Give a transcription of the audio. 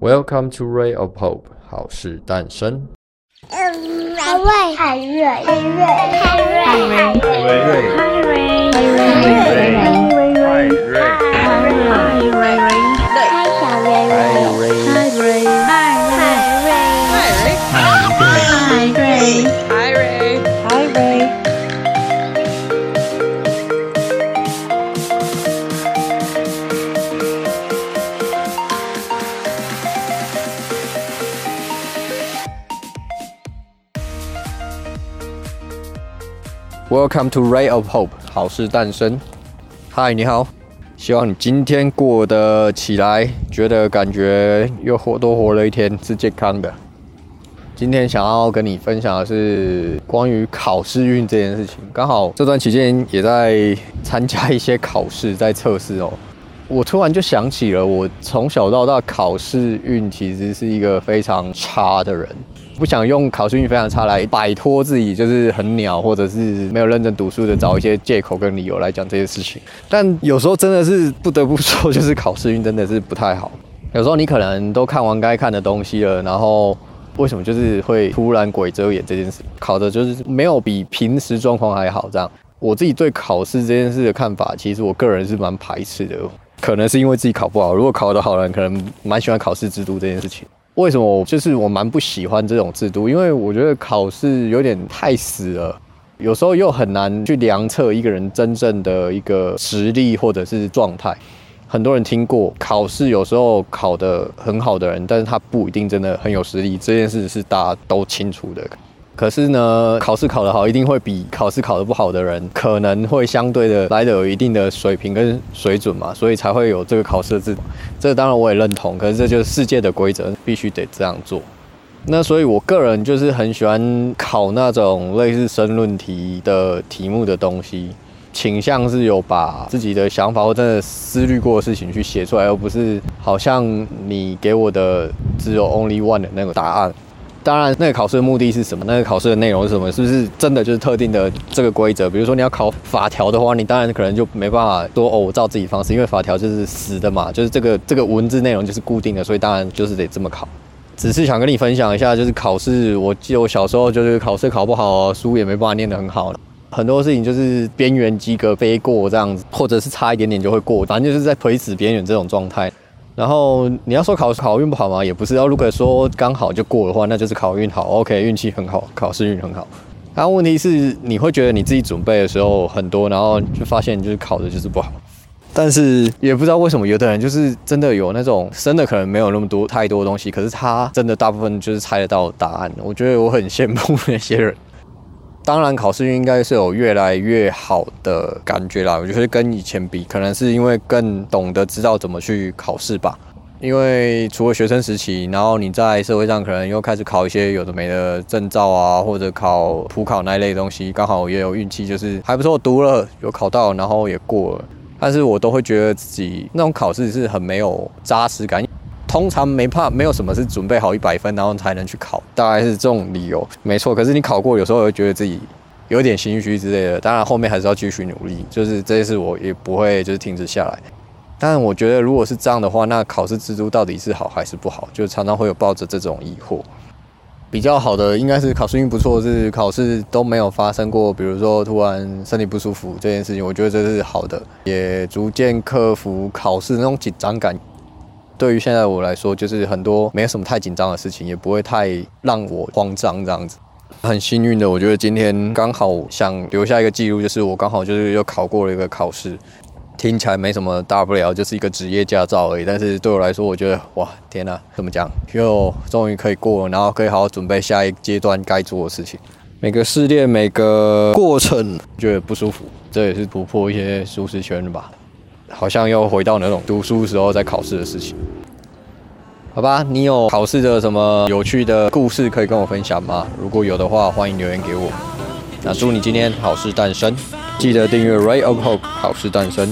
Welcome to Ray of Hope，好事诞生。嗯，瑞，海瑞，海瑞，海瑞，海瑞，海瑞，海瑞，海瑞。Welcome to Ray of Hope，好事诞生。嗨，你好，希望你今天过得起来，觉得感觉又活多活了一天，是健康的。今天想要跟你分享的是关于考试运这件事情。刚好这段期间也在参加一些考试，在测试哦。我突然就想起了，我从小到大考试运其实是一个非常差的人。不想用考试运非常差来摆脱自己，就是很鸟，或者是没有认真读书的，找一些借口跟理由来讲这些事情。但有时候真的是不得不说，就是考试运真的是不太好。有时候你可能都看完该看的东西了，然后为什么就是会突然鬼遮眼这件事？考的就是没有比平时状况还好。这样，我自己对考试这件事的看法，其实我个人是蛮排斥的。可能是因为自己考不好，如果考得好的人，可能蛮喜欢考试制度这件事情。为什么就是我蛮不喜欢这种制度？因为我觉得考试有点太死了，有时候又很难去量测一个人真正的一个实力或者是状态。很多人听过考试有时候考得很好的人，但是他不一定真的很有实力，这件事是大家都清楚的。可是呢，考试考得好，一定会比考试考得不好的人，可能会相对的来的有一定的水平跟水准嘛，所以才会有这个考试的制度。这当然我也认同，可是这就是世界的规则，必须得这样做。那所以我个人就是很喜欢考那种类似申论题的题目的东西，倾向是有把自己的想法或真的思虑过的事情去写出来，而不是好像你给我的只有 only one 的那个答案。当然，那个考试的目的是什么？那个考试的内容是什么？是不是真的就是特定的这个规则？比如说你要考法条的话，你当然可能就没办法说哦，我照自己方式，因为法条就是死的嘛，就是这个这个文字内容就是固定的，所以当然就是得这么考。只是想跟你分享一下，就是考试，我记得我小时候就是考试考不好，书也没办法念得很好，很多事情就是边缘及格飞过这样子，或者是差一点点就会过，反正就是在垂死边缘这种状态。然后你要说考考运不好吗？也不是。要如果说刚好就过的话，那就是考运好，OK，运气很好，考试运很好。然后问题是，你会觉得你自己准备的时候很多，然后就发现就是考的就是不好。但是也不知道为什么，有的人就是真的有那种真的可能没有那么多太多东西，可是他真的大部分就是猜得到答案。我觉得我很羡慕那些人。当然，考试应该是有越来越好的感觉啦。我觉得跟以前比，可能是因为更懂得知道怎么去考试吧。因为除了学生时期，然后你在社会上可能又开始考一些有的没的证照啊，或者考普考那一类东西，刚好也有运气，就是还不错，读了有考到，然后也过了。但是我都会觉得自己那种考试是很没有扎实感。通常没怕，没有什么是准备好一百分，然后才能去考，大概是这种理由，没错。可是你考过，有时候会觉得自己有点心虚之类的。当然后面还是要继续努力，就是这些事我也不会就是停止下来。但我觉得如果是这样的话，那考试制度到底是好还是不好？就常常会有抱着这种疑惑。比较好的应该是考试运不错，是考试都没有发生过，比如说突然身体不舒服这件事情，我觉得这是好的，也逐渐克服考试那种紧张感。对于现在我来说，就是很多没有什么太紧张的事情，也不会太让我慌张这样子。很幸运的，我觉得今天刚好想留下一个记录，就是我刚好就是又考过了一个考试，听起来没什么大不了，就是一个职业驾照而已。但是对我来说，我觉得哇，天哪，怎么讲？又终于可以过了，然后可以好好准备下一阶段该做的事情。每个试炼，每个过程，觉得不舒服，这也是突破一些舒适圈的吧。好像又回到那种读书时候在考试的事情，好吧？你有考试的什么有趣的故事可以跟我分享吗？如果有的话，欢迎留言给我。那祝你今天好事诞生，记得订阅 Ray of Hope，好事诞生。